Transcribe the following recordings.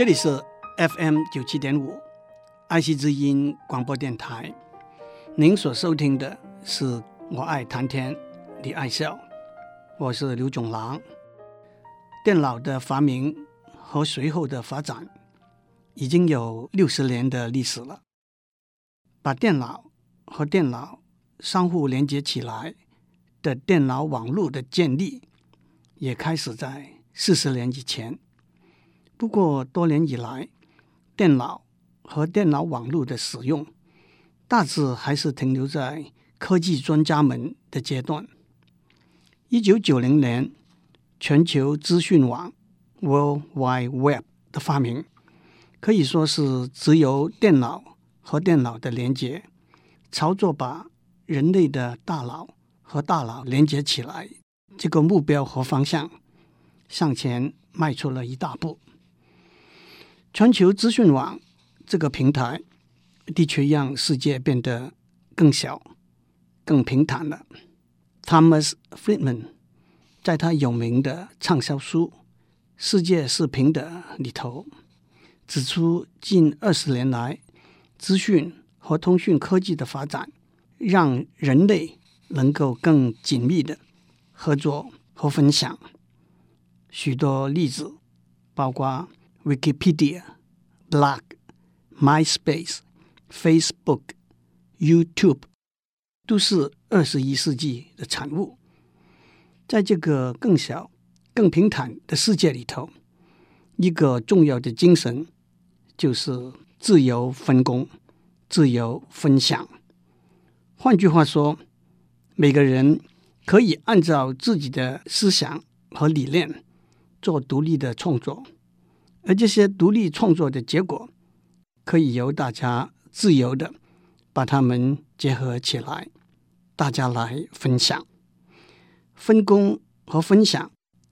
这里是 FM 九七点五爱惜之音广播电台。您所收听的是我爱谈天，你爱笑，我是刘总郎。电脑的发明和随后的发展已经有六十年的历史了。把电脑和电脑相互连接起来的电脑网络的建立，也开始在四十年以前。不过多年以来，电脑和电脑网络的使用大致还是停留在科技专家们的阶段。一九九零年，全球资讯网 （World Wide Web） 的发明，可以说是只由电脑和电脑的连接，操作把人类的大脑和大脑连接起来，这个目标和方向向前迈出了一大步。全球资讯网这个平台的确让世界变得更小、更平坦了。Thomas Friedman 在他有名的畅销书《世界是平的》里头指出，近二十年来，资讯和通讯科技的发展，让人类能够更紧密的合作和分享。许多例子包括。Wikipedia、Blog、MySpace、Facebook、YouTube 都是二十一世纪的产物。在这个更小、更平坦的世界里头，一个重要的精神就是自由分工、自由分享。换句话说，每个人可以按照自己的思想和理念做独立的创作。而这些独立创作的结果，可以由大家自由的把它们结合起来，大家来分享。分工和分享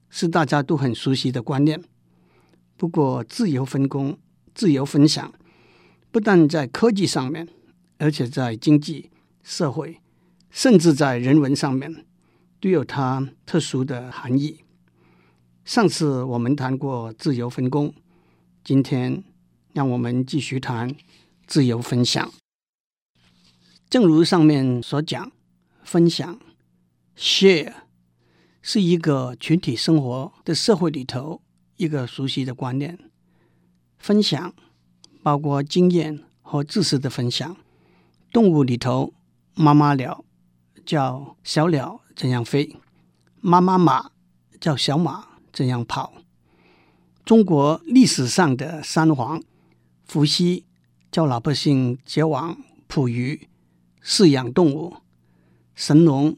是大家都很熟悉的观念。不过，自由分工、自由分享，不但在科技上面，而且在经济、社会，甚至在人文上面，都有它特殊的含义。上次我们谈过自由分工，今天让我们继续谈自由分享。正如上面所讲，分享 （share） 是一个群体生活的社会里头一个熟悉的观念。分享包括经验和知识的分享。动物里头，妈妈鸟叫小鸟怎样飞，妈妈马叫小马。这样跑。中国历史上的三皇，伏羲教老百姓结网捕鱼、饲养动物；神农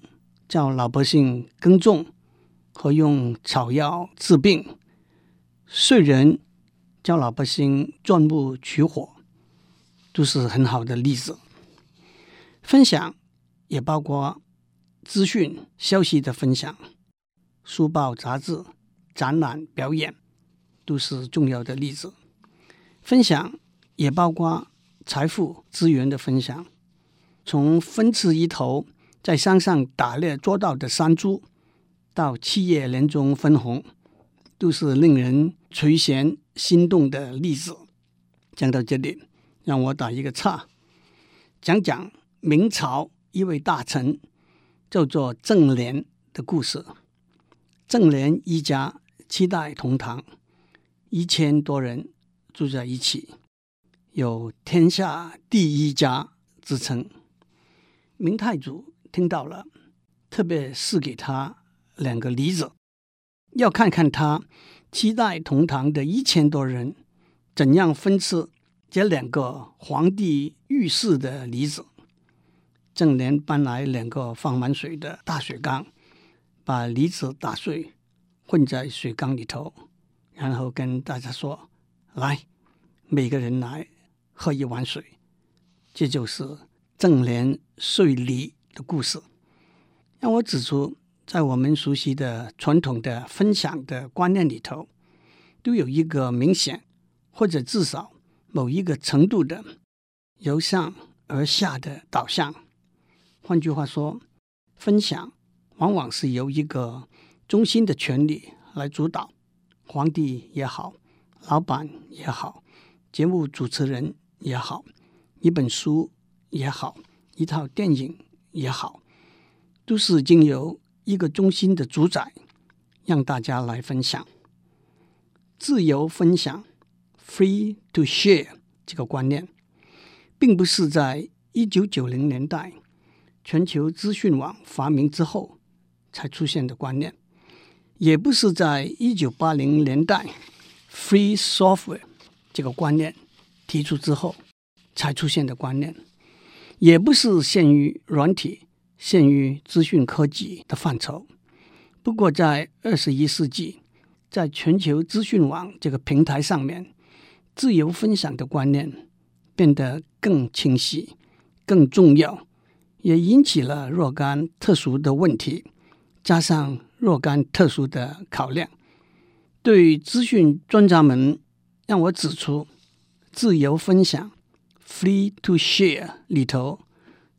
教老百姓耕种和用草药治病；燧人教老百姓钻木取火，都是很好的例子。分享也包括资讯、消息的分享，书报、杂志。展览、表演都是重要的例子。分享也包括财富资源的分享，从分吃一头在山上打猎捉到的山猪，到企业年终分红，都是令人垂涎心动的例子。讲到这里，让我打一个岔，讲讲明朝一位大臣叫做郑琏的故事。郑琏一家。七代同堂，一千多人住在一起，有“天下第一家”之称。明太祖听到了，特别赐给他两个梨子，要看看他七代同堂的一千多人怎样分吃这两个皇帝御赐的梨子。郑琏搬来两个放满水的大水缸，把梨子打碎。混在水缸里头，然后跟大家说：“来，每个人来喝一碗水。”这就是正莲碎梨的故事。让我指出，在我们熟悉的传统的分享的观念里头，都有一个明显或者至少某一个程度的由上而下的导向。换句话说，分享往往是由一个中心的权力来主导，皇帝也好，老板也好，节目主持人也好，一本书也好，一套电影也好，都是经由一个中心的主宰，让大家来分享。自由分享 （free to share） 这个观念，并不是在一九九零年代全球资讯网发明之后才出现的观念，也不是在一九八零年代 free software 这个观念提出之后才出现的观念，也不是限于软体、限于资讯科技的范畴。不过，在二十一世纪，在全球资讯网这个平台上面，自由分享的观念变得更清晰、更重要，也引起了若干特殊的问题，加上若干特殊的考量。对于资讯专家们，让我指出，自由分享 （free to share） 里头，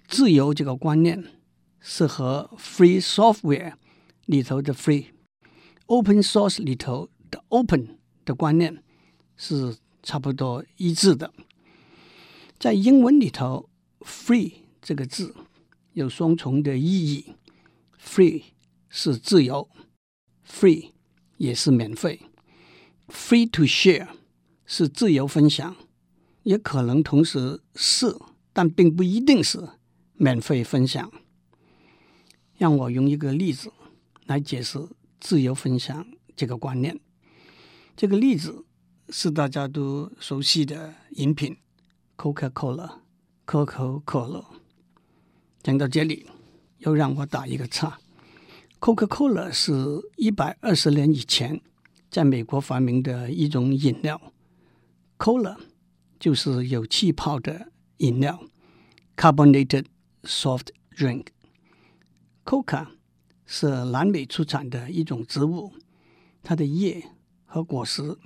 自由这个观念是和 free software 里头的 free，open source 里头的 open 的观念是差不多一致的。在英文里头，free 这个字有双重的意义，free 是自由，free。也是免费，free to share 是自由分享，也可能同时是，但并不一定是免费分享。让我用一个例子来解释自由分享这个观念。这个例子是大家都熟悉的饮品，Coca-Cola，可口可乐。讲到这里，又让我打一个岔。Coca-Cola 是一百二十年以前在美国发明的一种饮料，Cola 就是有气泡的饮料，carbonated soft drink。Coca 是南美出产的一种植物，它的叶和果实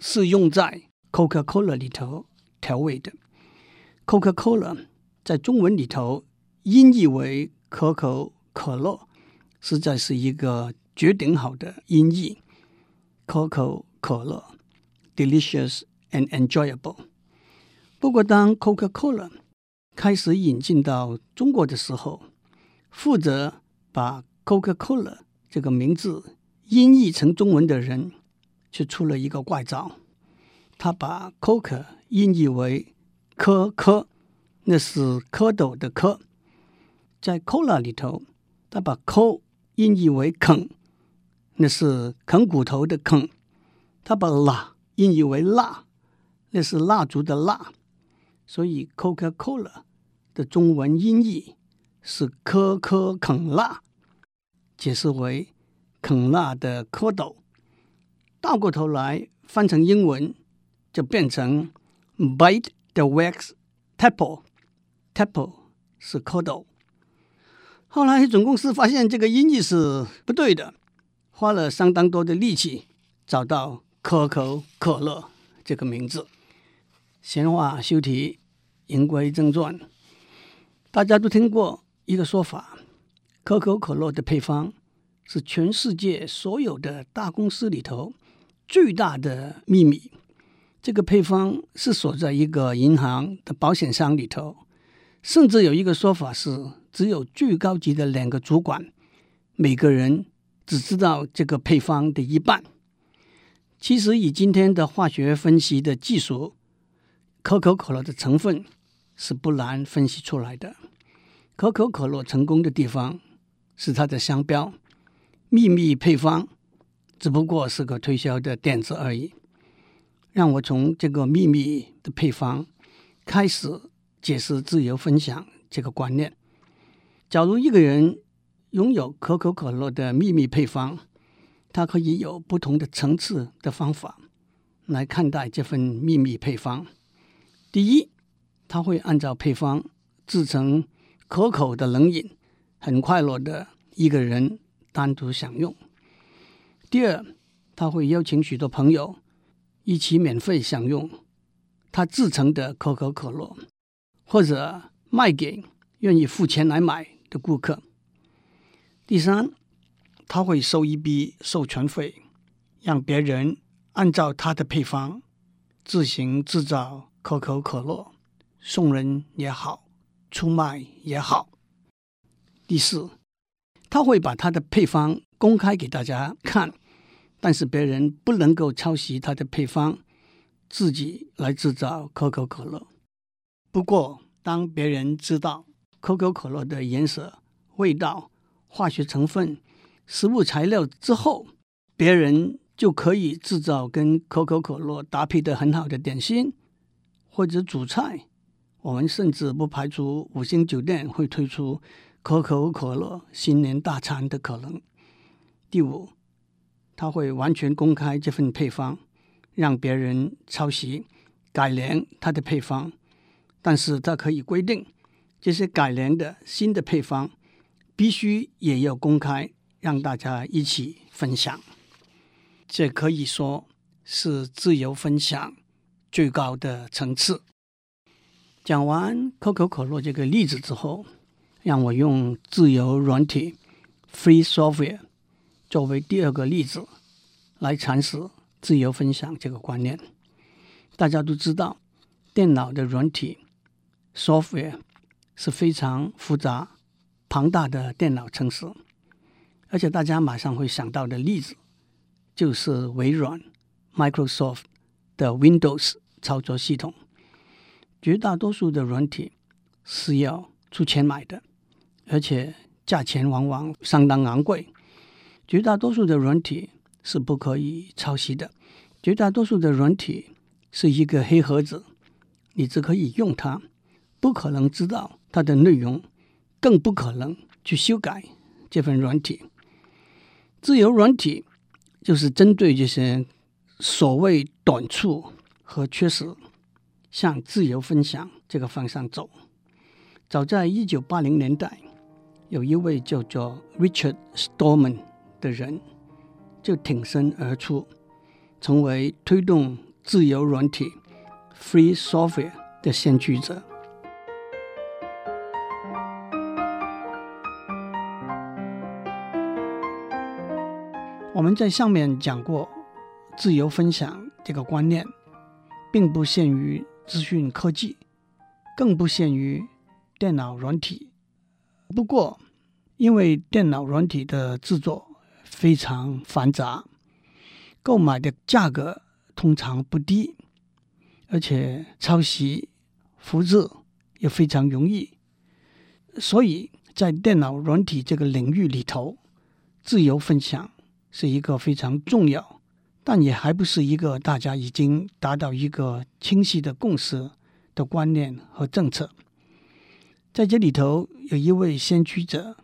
是用在 Coca-Cola 里头调味的。Coca-Cola 在中文里头音译为可口可乐。实在是一个绝顶好的音译，可口可乐，delicious and enjoyable。不过，当 Coca-Cola 开始引进到中国的时候，负责把 Coca-Cola 这个名字音译成中文的人，却出了一个怪招。他把 Coca 音译为科可，那是蝌蚪的蝌，在 Cola 里头，他把 Co 音译为啃，那是啃骨头的啃；他把蜡音译为蜡，那是蜡烛的蜡。所以 Coca-Cola 的中文音译是可可啃蜡，解释为啃蜡的蝌蚪。倒过头来翻成英文，就变成 Bite the wax taple taple 是蝌蚪。后来总公司发现这个音译是不对的，花了相当多的力气找到可口可乐这个名字。闲话休提，言归正传。大家都听过一个说法：可口可乐的配方是全世界所有的大公司里头最大的秘密。这个配方是锁在一个银行的保险箱里头，甚至有一个说法是。只有最高级的两个主管，每个人只知道这个配方的一半。其实，以今天的化学分析的技术，可口可乐的成分是不难分析出来的。可口可乐成功的地方是它的商标，秘密配方只不过是个推销的点子而已。让我从这个秘密的配方开始解释自由分享这个观念。假如一个人拥有可口可乐的秘密配方，他可以有不同的层次的方法来看待这份秘密配方。第一，他会按照配方制成可口的冷饮，很快乐的一个人单独享用。第二，他会邀请许多朋友一起免费享用他制成的可口可乐，或者卖给愿意付钱来买的顾客。第三，他会收一笔授权费，让别人按照他的配方自行制造可口可乐，送人也好，出卖也好。第四，他会把他的配方公开给大家看，但是别人不能够抄袭他的配方，自己来制造可口可乐。不过，当别人知道可口可乐的颜色、味道、化学成分、食物材料之后，别人就可以制造跟可口可乐搭配的很好的点心或者主菜。我们甚至不排除五星酒店会推出可口可乐新年大餐的可能。第五，他会完全公开这份配方，让别人抄袭、改良他的配方。但是他可以规定，这些改良的新的配方必须也要公开，让大家一起分享。这可以说是自由分享最高的层次。讲完可口可乐这个例子之后，让我用自由软体 （Free Software） 作为第二个例子来阐释自由分享这个观念。大家都知道，电脑的软体。Software 是非常复杂、庞大的电脑程式，而且大家马上会想到的例子就是微软 Microsoft 的 Windows 操作系统。绝大多数的软体是要出钱买的，而且价钱往往相当昂贵。绝大多数的软体是不可以抄袭的，绝大多数的软体是一个黑盒子，你只可以用它。不可能知道它的内容，更不可能去修改这份软体。自由软体就是针对这些所谓短处和缺失，向自由分享这个方向走。早在一九八零年代，有一位叫做 Richard Stallman 的人就挺身而出，成为推动自由软体 （Free Software） 的先驱者。我们在上面讲过，自由分享这个观念，并不限于资讯科技，更不限于电脑软体。不过，因为电脑软体的制作非常繁杂，购买的价格通常不低，而且抄袭、复制也非常容易，所以在电脑软体这个领域里头，自由分享。是一个非常重要，但也还不是一个大家已经达到一个清晰的共识的观念和政策。在这里头，有一位先驱者，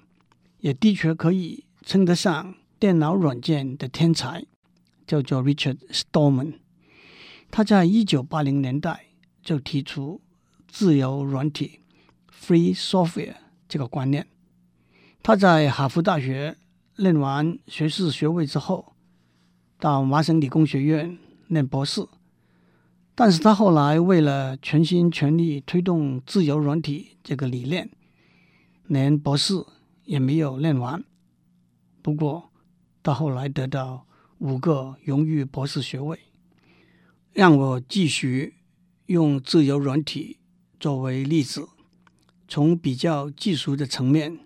也的确可以称得上电脑软件的天才，叫做 Richard Stallman。他在一九八零年代就提出自由软体 （Free Software） 这个观念。他在哈佛大学。念完学士学位之后，到麻省理工学院念博士。但是他后来为了全心全力推动自由软体这个理念，连博士也没有念完。不过，他后来得到五个荣誉博士学位。让我继续用自由软体作为例子，从比较技术的层面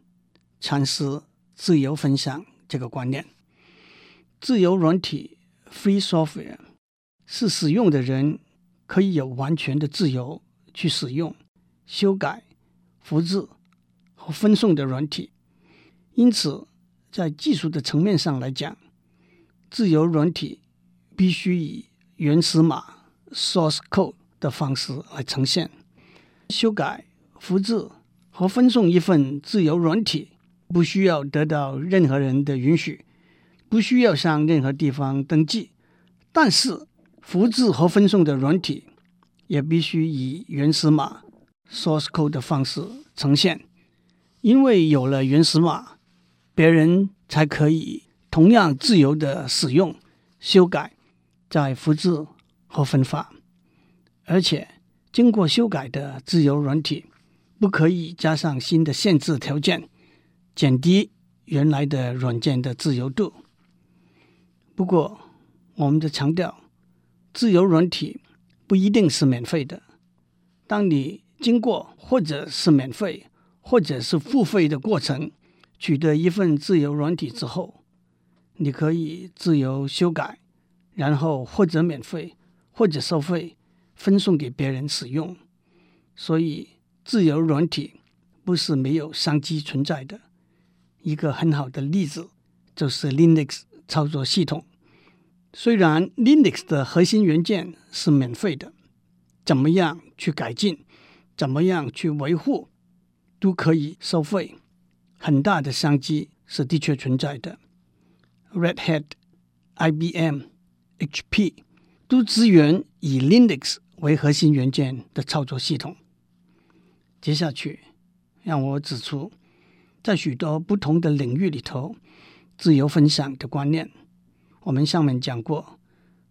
阐释。自由分享这个观念，自由软体 （Free Software） 是使用的人可以有完全的自由去使用、修改、复制和分送的软体。因此，在技术的层面上来讲，自由软体必须以原始码 （Source Code） 的方式来呈现。修改、复制和分送一份自由软体。不需要得到任何人的允许，不需要向任何地方登记，但是复制和分送的软体也必须以原始码 （source code） 的方式呈现，因为有了原始码，别人才可以同样自由的使用、修改、再复制和分发，而且经过修改的自由软体不可以加上新的限制条件。减低原来的软件的自由度。不过，我们的强调自由软体不一定是免费的。当你经过或者是免费，或者是付费的过程，取得一份自由软体之后，你可以自由修改，然后或者免费，或者收费，分送给别人使用。所以，自由软体不是没有商机存在的。一个很好的例子就是 Linux 操作系统。虽然 Linux 的核心元件是免费的，怎么样去改进，怎么样去维护，都可以收费。很大的商机是的确存在的。Red Hat、IBM、HP 都支援以 Linux 为核心元件的操作系统。接下去，让我指出，在许多不同的领域里头，自由分享的观念。我们上面讲过，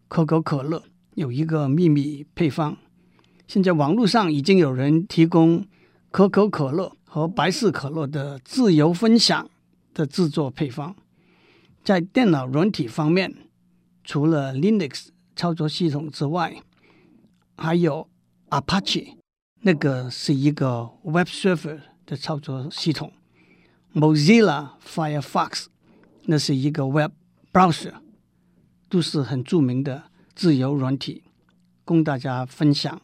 可口可乐有一个秘密配方。现在网络上已经有人提供可口可乐和百事可乐的自由分享的制作配方。在电脑软体方面，除了 Linux 操作系统之外，还有 Apache，那个是一个 Web Server 的操作系统；Mozilla Firefox，那是一个 Web Browser。都是很著名的自由软体，供大家分享、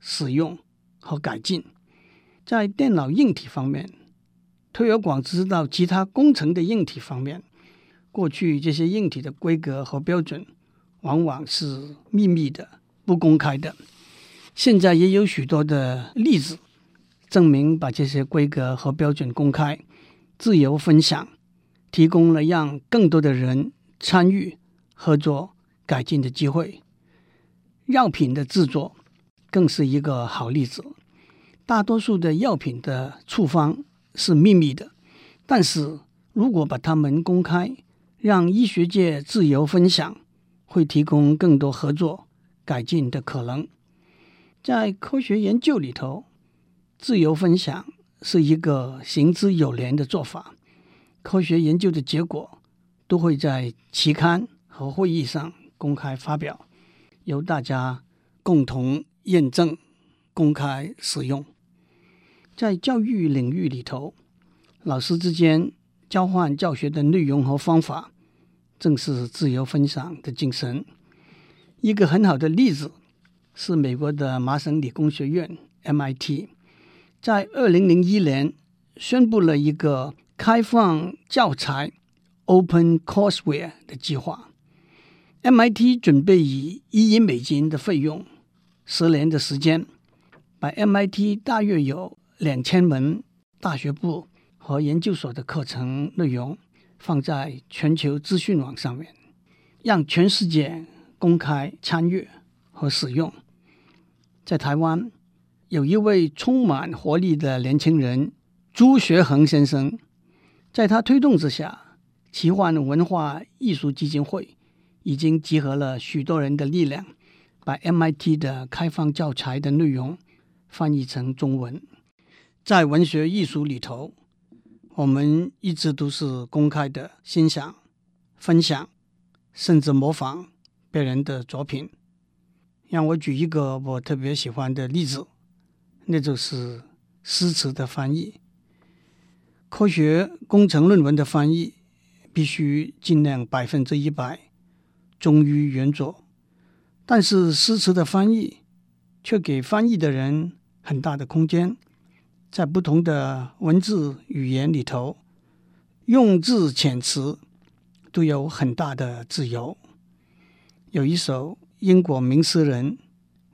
使用和改进。在电脑硬体方面，推而广之到其他工程的硬体方面，过去这些硬体的规格和标准往往是秘密的、不公开的。现在也有许多的例子证明，把这些规格和标准公开、自由分享，提供了让更多的人参与。合作改进的机会，药品的制作更是一个好例子。大多数的药品的处方是秘密的，但是如果把它们公开，让医学界自由分享，会提供更多合作改进的可能。在科学研究里头，自由分享是一个行之有年的做法。科学研究的结果都会在期刊和会议上公开发表，由大家共同验证、公开使用。在教育领域里头，老师之间交换教学的内容和方法，正是自由分享的精神。一个很好的例子是美国的麻省理工学院 （MIT） 在二零零一年宣布了一个开放教材 （Open Courseware） 的计划。MIT 准备以一亿美金的费用，十年的时间，把 MIT 大约有两千门大学部和研究所的课程内容放在全球资讯网上面，让全世界公开参与和使用。在台湾，有一位充满活力的年轻人朱学恒先生，在他推动之下，奇幻文化艺术基金会。已经集合了许多人的力量，把 MIT 的开放教材的内容翻译成中文。在文学艺术里头，我们一直都是公开的欣赏、分享，甚至模仿别人的作品。让我举一个我特别喜欢的例子，那就是诗词的翻译。科学工程论文的翻译必须尽量百分之一百。忠于原作，但是诗词的翻译却给翻译的人很大的空间，在不同的文字语言里头，用字遣词都有很大的自由。有一首英国名诗人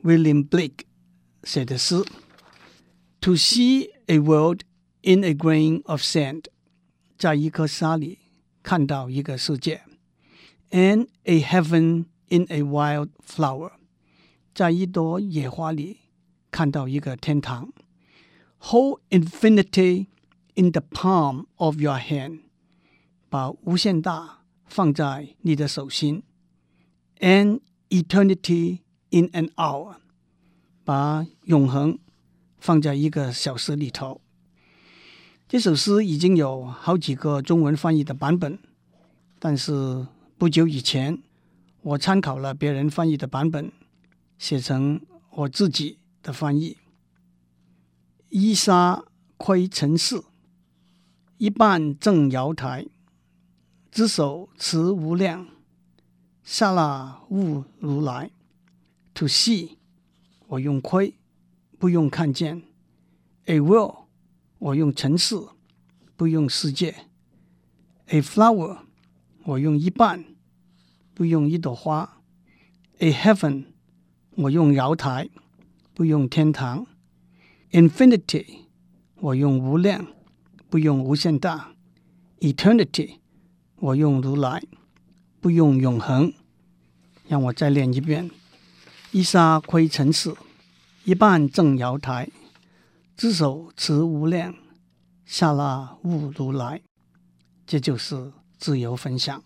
William Blake 写的诗 ：“To see a world in a grain of sand，在一颗沙里看到一个世界。” And a heaven in a wild flower，在一朵野花里看到一个天堂。Hold infinity in the palm of your hand，把无限大放在你的手心。And eternity in an hour，把永恒 放在一个小时里头。这首诗已经有好几个中文翻译的版本，但是。不久以前，我参考了别人翻译的版本，写成我自己的翻译。一沙窥尘世，一半正瑶台，只手持无量，刹那悟如来。To see，我用窥，不用看见。；A world，我用城市，不用世界。；A flower，我用一半，不用一朵花。；A heaven，我用瑶台，不用天堂。Infinity，我用无量，不用无限大。；Eternity，我用如来，不用永恒。让我再练一遍：一沙窥尘世，一半正瑶台，只手持无量，下那悟如来。这就是自由分享。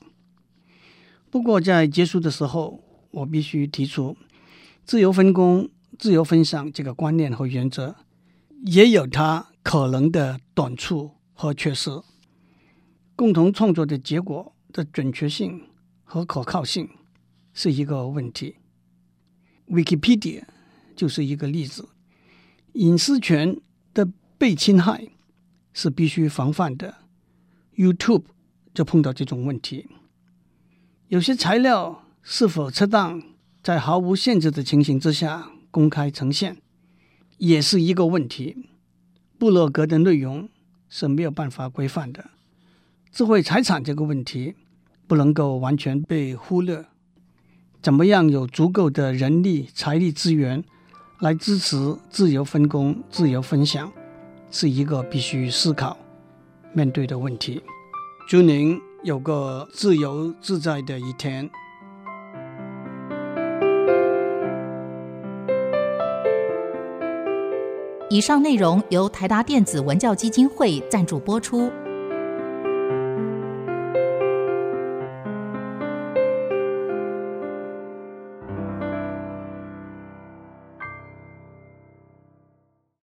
不过在结束的时候，我必须提出自由分工、自由分享这个观念和原则。也有它可能的短处和缺失。共同创作的结果的准确性和可靠性是一个问题。Wikipedia 就是一个例子。隐私权的被侵害是必须防范的。YouTube 就碰到这种问题。有些材料是否恰当在毫无限制的情形之下公开呈现？也是一个问题。部落格的内容是没有办法规范的。智慧财产这个问题不能够完全被忽略。怎么样有足够的人力、财力资源来支持自由分工、自由分享，是一个必须思考、面对的问题。祝您有个自由自在的一天。以上内容由台达电子文教基金会赞助播出。